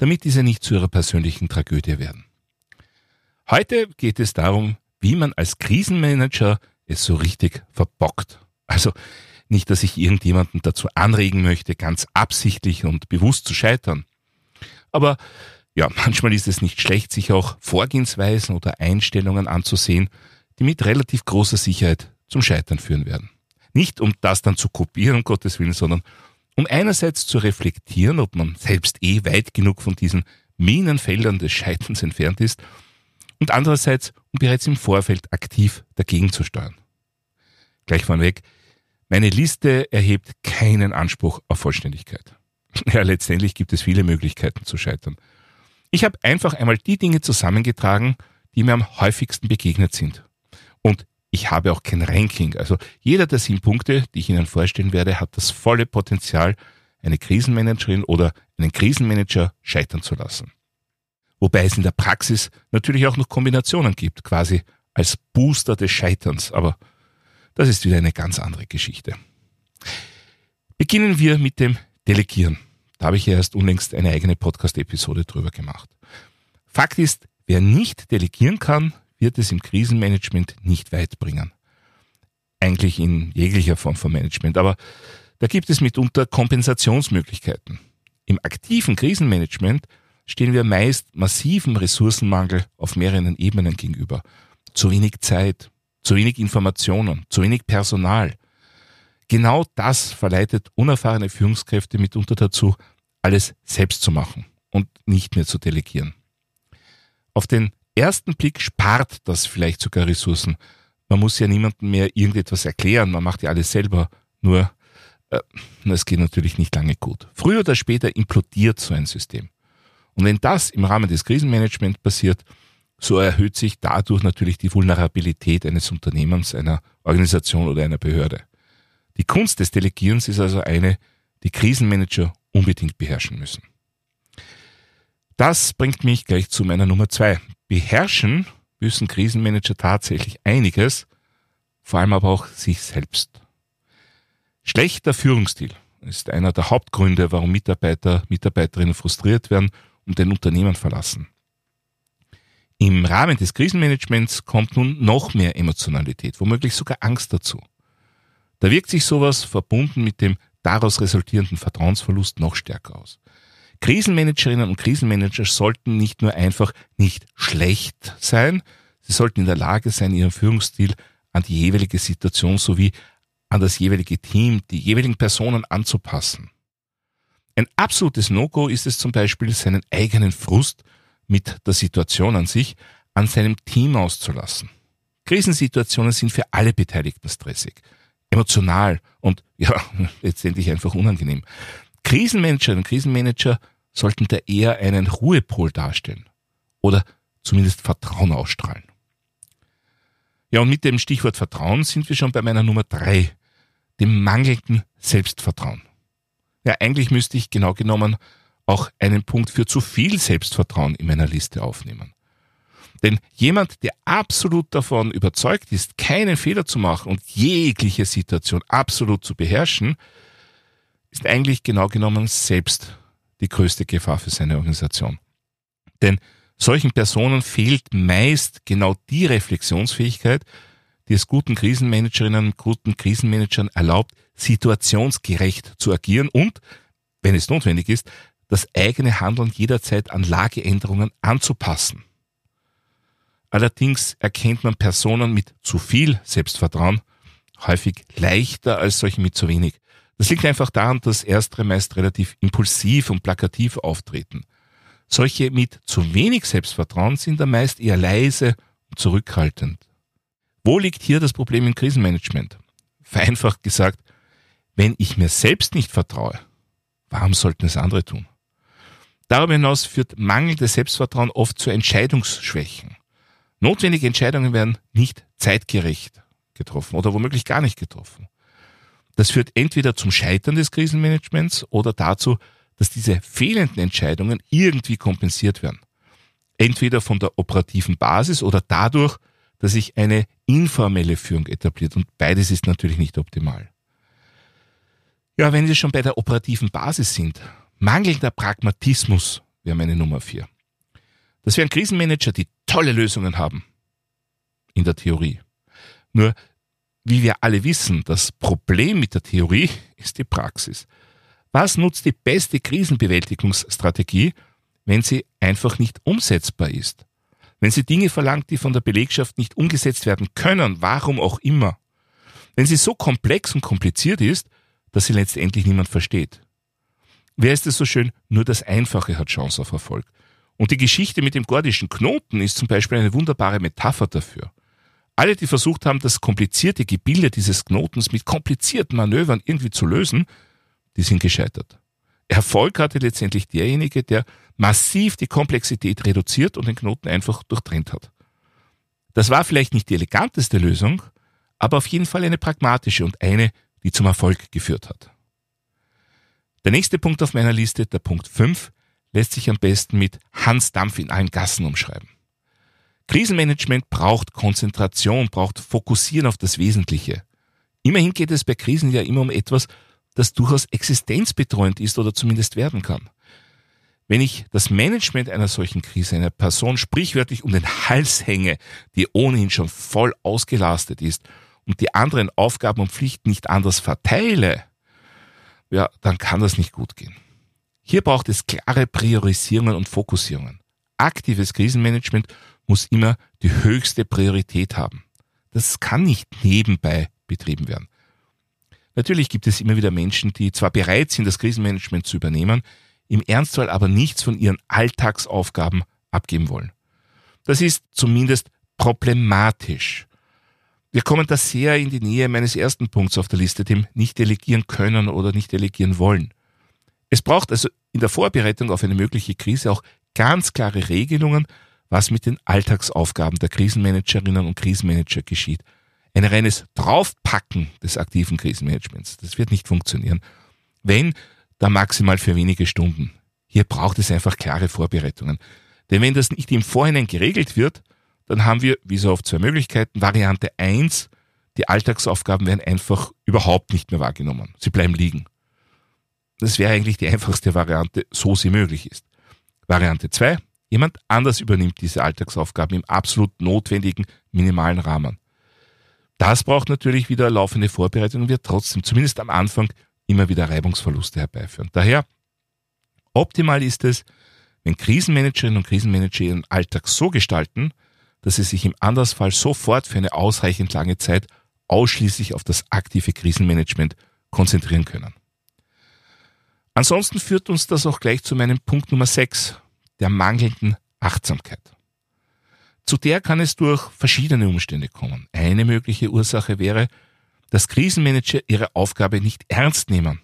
damit diese nicht zu ihrer persönlichen Tragödie werden. Heute geht es darum, wie man als Krisenmanager es so richtig verbockt. Also nicht, dass ich irgendjemanden dazu anregen möchte, ganz absichtlich und bewusst zu scheitern. Aber ja, manchmal ist es nicht schlecht, sich auch Vorgehensweisen oder Einstellungen anzusehen, die mit relativ großer Sicherheit zum Scheitern führen werden. Nicht um das dann zu kopieren, um Gottes Willen, sondern um einerseits zu reflektieren, ob man selbst eh weit genug von diesen Minenfeldern des Scheiterns entfernt ist und andererseits, um bereits im Vorfeld aktiv dagegen zu steuern. Gleich vorweg, meine Liste erhebt keinen Anspruch auf Vollständigkeit. Ja, letztendlich gibt es viele Möglichkeiten zu scheitern. Ich habe einfach einmal die Dinge zusammengetragen, die mir am häufigsten begegnet sind und ich habe auch kein Ranking. Also jeder der sieben Punkte, die ich Ihnen vorstellen werde, hat das volle Potenzial, eine Krisenmanagerin oder einen Krisenmanager scheitern zu lassen. Wobei es in der Praxis natürlich auch noch Kombinationen gibt, quasi als Booster des Scheiterns. Aber das ist wieder eine ganz andere Geschichte. Beginnen wir mit dem Delegieren. Da habe ich ja erst unlängst eine eigene Podcast-Episode drüber gemacht. Fakt ist, wer nicht delegieren kann, wird es im Krisenmanagement nicht weit bringen. Eigentlich in jeglicher Form von Management, aber da gibt es mitunter Kompensationsmöglichkeiten. Im aktiven Krisenmanagement stehen wir meist massiven Ressourcenmangel auf mehreren Ebenen gegenüber. Zu wenig Zeit, zu wenig Informationen, zu wenig Personal. Genau das verleitet unerfahrene Führungskräfte mitunter dazu, alles selbst zu machen und nicht mehr zu delegieren. Auf den ersten Blick spart das vielleicht sogar Ressourcen. Man muss ja niemandem mehr irgendetwas erklären, man macht ja alles selber. Nur, äh, es geht natürlich nicht lange gut. Früher oder später implodiert so ein System. Und wenn das im Rahmen des Krisenmanagements passiert, so erhöht sich dadurch natürlich die Vulnerabilität eines Unternehmens, einer Organisation oder einer Behörde. Die Kunst des Delegierens ist also eine, die Krisenmanager unbedingt beherrschen müssen. Das bringt mich gleich zu meiner Nummer zwei. Beherrschen müssen Krisenmanager tatsächlich einiges, vor allem aber auch sich selbst. Schlechter Führungsstil ist einer der Hauptgründe, warum Mitarbeiter, Mitarbeiterinnen frustriert werden und den Unternehmen verlassen. Im Rahmen des Krisenmanagements kommt nun noch mehr Emotionalität, womöglich sogar Angst dazu. Da wirkt sich sowas verbunden mit dem daraus resultierenden Vertrauensverlust noch stärker aus. Krisenmanagerinnen und Krisenmanager sollten nicht nur einfach nicht schlecht sein, sie sollten in der Lage sein, ihren Führungsstil an die jeweilige Situation sowie an das jeweilige Team, die jeweiligen Personen anzupassen. Ein absolutes No-Go ist es zum Beispiel, seinen eigenen Frust mit der Situation an sich an seinem Team auszulassen. Krisensituationen sind für alle Beteiligten stressig, emotional und ja, letztendlich einfach unangenehm. Krisenmanagerinnen und Krisenmanager sollten da eher einen Ruhepol darstellen oder zumindest Vertrauen ausstrahlen. Ja, und mit dem Stichwort Vertrauen sind wir schon bei meiner Nummer drei, dem mangelnden Selbstvertrauen. Ja, eigentlich müsste ich genau genommen auch einen Punkt für zu viel Selbstvertrauen in meiner Liste aufnehmen. Denn jemand, der absolut davon überzeugt ist, keinen Fehler zu machen und jegliche Situation absolut zu beherrschen, ist eigentlich genau genommen selbst die größte Gefahr für seine Organisation. Denn solchen Personen fehlt meist genau die Reflexionsfähigkeit, die es guten Krisenmanagerinnen und guten Krisenmanagern erlaubt, situationsgerecht zu agieren und, wenn es notwendig ist, das eigene Handeln jederzeit an Lageänderungen anzupassen. Allerdings erkennt man Personen mit zu viel Selbstvertrauen häufig leichter als solche mit zu wenig. Das liegt einfach daran, dass Erstere meist relativ impulsiv und plakativ auftreten. Solche mit zu wenig Selbstvertrauen sind dann meist eher leise und zurückhaltend. Wo liegt hier das Problem im Krisenmanagement? Vereinfacht gesagt, wenn ich mir selbst nicht vertraue, warum sollten es andere tun? Darüber hinaus führt mangelndes Selbstvertrauen oft zu Entscheidungsschwächen. Notwendige Entscheidungen werden nicht zeitgerecht getroffen oder womöglich gar nicht getroffen. Das führt entweder zum Scheitern des Krisenmanagements oder dazu, dass diese fehlenden Entscheidungen irgendwie kompensiert werden. Entweder von der operativen Basis oder dadurch, dass sich eine informelle Führung etabliert. Und beides ist natürlich nicht optimal. Ja, wenn wir schon bei der operativen Basis sind, mangelnder Pragmatismus wäre meine Nummer vier. Das wären Krisenmanager, die tolle Lösungen haben. In der Theorie. Nur, wie wir alle wissen, das Problem mit der Theorie ist die Praxis. Was nutzt die beste Krisenbewältigungsstrategie, wenn sie einfach nicht umsetzbar ist? Wenn sie Dinge verlangt, die von der Belegschaft nicht umgesetzt werden können, warum auch immer? Wenn sie so komplex und kompliziert ist, dass sie letztendlich niemand versteht. Wer ist es so schön? Nur das Einfache hat Chance auf Erfolg. Und die Geschichte mit dem gordischen Knoten ist zum Beispiel eine wunderbare Metapher dafür. Alle, die versucht haben, das komplizierte Gebilde dieses Knotens mit komplizierten Manövern irgendwie zu lösen, die sind gescheitert. Erfolg hatte letztendlich derjenige, der massiv die Komplexität reduziert und den Knoten einfach durchtrennt hat. Das war vielleicht nicht die eleganteste Lösung, aber auf jeden Fall eine pragmatische und eine, die zum Erfolg geführt hat. Der nächste Punkt auf meiner Liste, der Punkt 5, lässt sich am besten mit Hans Dampf in allen Gassen umschreiben. Krisenmanagement braucht Konzentration, braucht Fokussieren auf das Wesentliche. Immerhin geht es bei Krisen ja immer um etwas, das durchaus existenzbetreuend ist oder zumindest werden kann. Wenn ich das Management einer solchen Krise einer Person sprichwörtlich um den Hals hänge, die ohnehin schon voll ausgelastet ist und die anderen Aufgaben und Pflichten nicht anders verteile, ja, dann kann das nicht gut gehen. Hier braucht es klare Priorisierungen und Fokussierungen. Aktives Krisenmanagement muss immer die höchste Priorität haben. Das kann nicht nebenbei betrieben werden. Natürlich gibt es immer wieder Menschen, die zwar bereit sind, das Krisenmanagement zu übernehmen, im Ernstfall aber nichts von ihren Alltagsaufgaben abgeben wollen. Das ist zumindest problematisch. Wir kommen da sehr in die Nähe meines ersten Punkts auf der Liste, dem nicht delegieren können oder nicht delegieren wollen. Es braucht also in der Vorbereitung auf eine mögliche Krise auch ganz klare Regelungen, was mit den Alltagsaufgaben der Krisenmanagerinnen und Krisenmanager geschieht. Ein reines Draufpacken des aktiven Krisenmanagements, das wird nicht funktionieren. Wenn da maximal für wenige Stunden. Hier braucht es einfach klare Vorbereitungen. Denn wenn das nicht im Vorhinein geregelt wird, dann haben wir, wie so oft, zwei Möglichkeiten. Variante eins: die Alltagsaufgaben werden einfach überhaupt nicht mehr wahrgenommen. Sie bleiben liegen. Das wäre eigentlich die einfachste Variante, so sie möglich ist. Variante zwei: jemand anders übernimmt diese Alltagsaufgaben im absolut notwendigen minimalen Rahmen. Das braucht natürlich wieder laufende Vorbereitung und wird trotzdem, zumindest am Anfang, immer wieder Reibungsverluste herbeiführen. Daher, optimal ist es, wenn Krisenmanagerinnen und Krisenmanager ihren Alltag so gestalten, dass sie sich im Andersfall sofort für eine ausreichend lange Zeit ausschließlich auf das aktive Krisenmanagement konzentrieren können. Ansonsten führt uns das auch gleich zu meinem Punkt Nummer 6, der mangelnden Achtsamkeit. Zu der kann es durch verschiedene Umstände kommen. Eine mögliche Ursache wäre, dass Krisenmanager ihre Aufgabe nicht ernst nehmen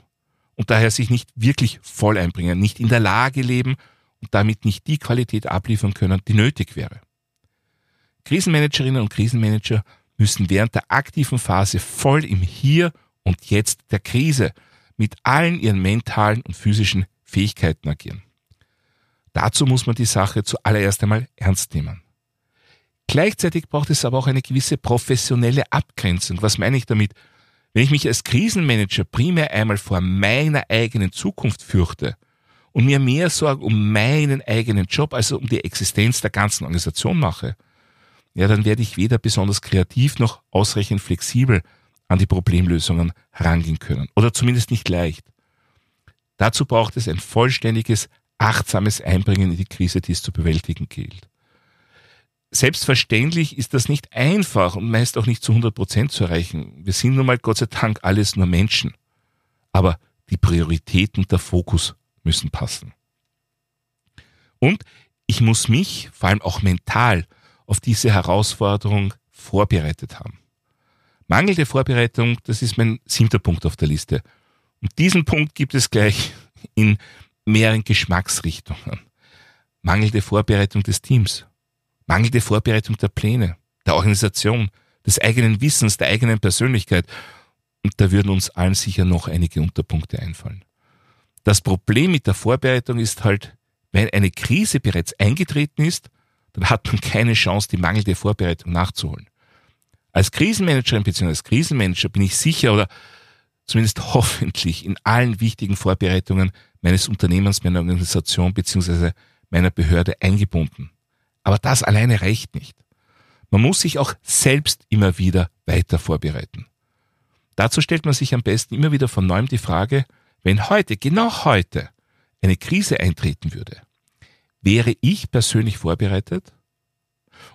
und daher sich nicht wirklich voll einbringen, nicht in der Lage leben und damit nicht die Qualität abliefern können, die nötig wäre. Krisenmanagerinnen und Krisenmanager müssen während der aktiven Phase voll im Hier und Jetzt der Krise mit allen ihren mentalen und physischen Fähigkeiten agieren. Dazu muss man die Sache zuallererst einmal ernst nehmen. Gleichzeitig braucht es aber auch eine gewisse professionelle Abgrenzung. Was meine ich damit? Wenn ich mich als Krisenmanager primär einmal vor meiner eigenen Zukunft fürchte und mir mehr Sorgen um meinen eigenen Job, also um die Existenz der ganzen Organisation mache, ja, dann werde ich weder besonders kreativ noch ausreichend flexibel an die Problemlösungen herangehen können. Oder zumindest nicht leicht. Dazu braucht es ein vollständiges, achtsames Einbringen in die Krise, die es zu bewältigen gilt. Selbstverständlich ist das nicht einfach und meist auch nicht zu 100 Prozent zu erreichen. Wir sind nun mal Gott sei Dank alles nur Menschen. Aber die Prioritäten der Fokus müssen passen. Und ich muss mich, vor allem auch mental, auf diese Herausforderung vorbereitet haben. Mangelnde Vorbereitung, das ist mein siebter Punkt auf der Liste. Und diesen Punkt gibt es gleich in mehreren Geschmacksrichtungen. Mangelnde Vorbereitung des Teams, mangelnde Vorbereitung der Pläne, der Organisation, des eigenen Wissens, der eigenen Persönlichkeit. Und da würden uns allen sicher noch einige Unterpunkte einfallen. Das Problem mit der Vorbereitung ist halt, wenn eine Krise bereits eingetreten ist, dann hat man keine Chance, die mangelnde Vorbereitung nachzuholen. Als Krisenmanagerin bzw. als Krisenmanager bin ich sicher oder zumindest hoffentlich in allen wichtigen Vorbereitungen meines Unternehmens, meiner Organisation bzw. meiner Behörde eingebunden. Aber das alleine reicht nicht. Man muss sich auch selbst immer wieder weiter vorbereiten. Dazu stellt man sich am besten immer wieder von neuem die Frage, wenn heute, genau heute, eine Krise eintreten würde, wäre ich persönlich vorbereitet?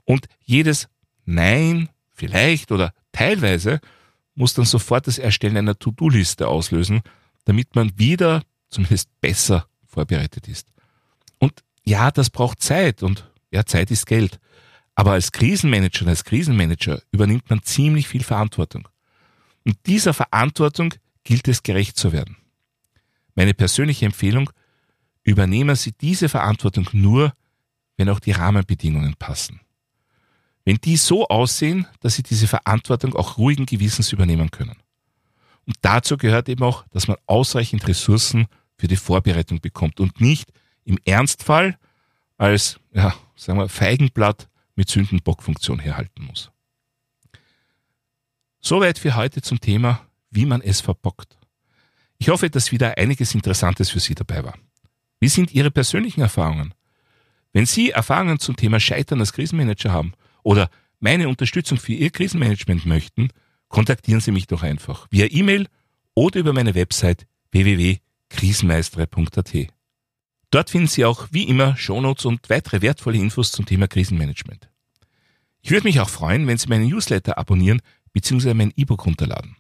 Und jedes Nein, vielleicht oder teilweise muss dann sofort das Erstellen einer To-Do-Liste auslösen, damit man wieder zumindest besser vorbereitet ist. Und ja, das braucht Zeit und ja, Zeit ist Geld. Aber als Krisenmanager als Krisenmanager übernimmt man ziemlich viel Verantwortung. Und dieser Verantwortung gilt es gerecht zu werden. Meine persönliche Empfehlung, übernehmen Sie diese Verantwortung nur, wenn auch die Rahmenbedingungen passen. Wenn die so aussehen, dass Sie diese Verantwortung auch ruhigen Gewissens übernehmen können. Und dazu gehört eben auch, dass man ausreichend Ressourcen für die Vorbereitung bekommt und nicht im Ernstfall als, ja, sagen wir, Feigenblatt mit Sündenbockfunktion herhalten muss. Soweit für heute zum Thema, wie man es verbockt. Ich hoffe, dass wieder einiges Interessantes für Sie dabei war. Wie sind Ihre persönlichen Erfahrungen? Wenn Sie Erfahrungen zum Thema Scheitern als Krisenmanager haben oder meine Unterstützung für Ihr Krisenmanagement möchten, kontaktieren Sie mich doch einfach via E-Mail oder über meine Website www.krisenmeistere.at. Dort finden Sie auch wie immer Shownotes und weitere wertvolle Infos zum Thema Krisenmanagement. Ich würde mich auch freuen, wenn Sie meinen Newsletter abonnieren bzw. mein E-Book runterladen.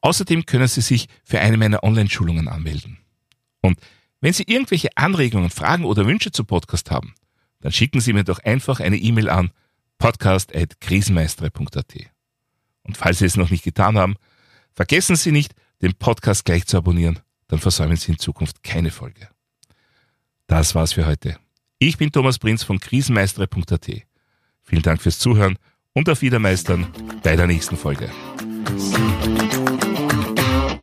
Außerdem können Sie sich für eine meiner Online-Schulungen anmelden. Und wenn Sie irgendwelche Anregungen, Fragen oder Wünsche zum Podcast haben, dann schicken Sie mir doch einfach eine E-Mail an podcast.krisenmeistere.at. Und falls Sie es noch nicht getan haben, vergessen Sie nicht, den Podcast gleich zu abonnieren, dann versäumen Sie in Zukunft keine Folge. Das war's für heute. Ich bin Thomas Prinz von krisenmeistere.at. Vielen Dank fürs Zuhören und auf Wiedermeistern bei der nächsten Folge.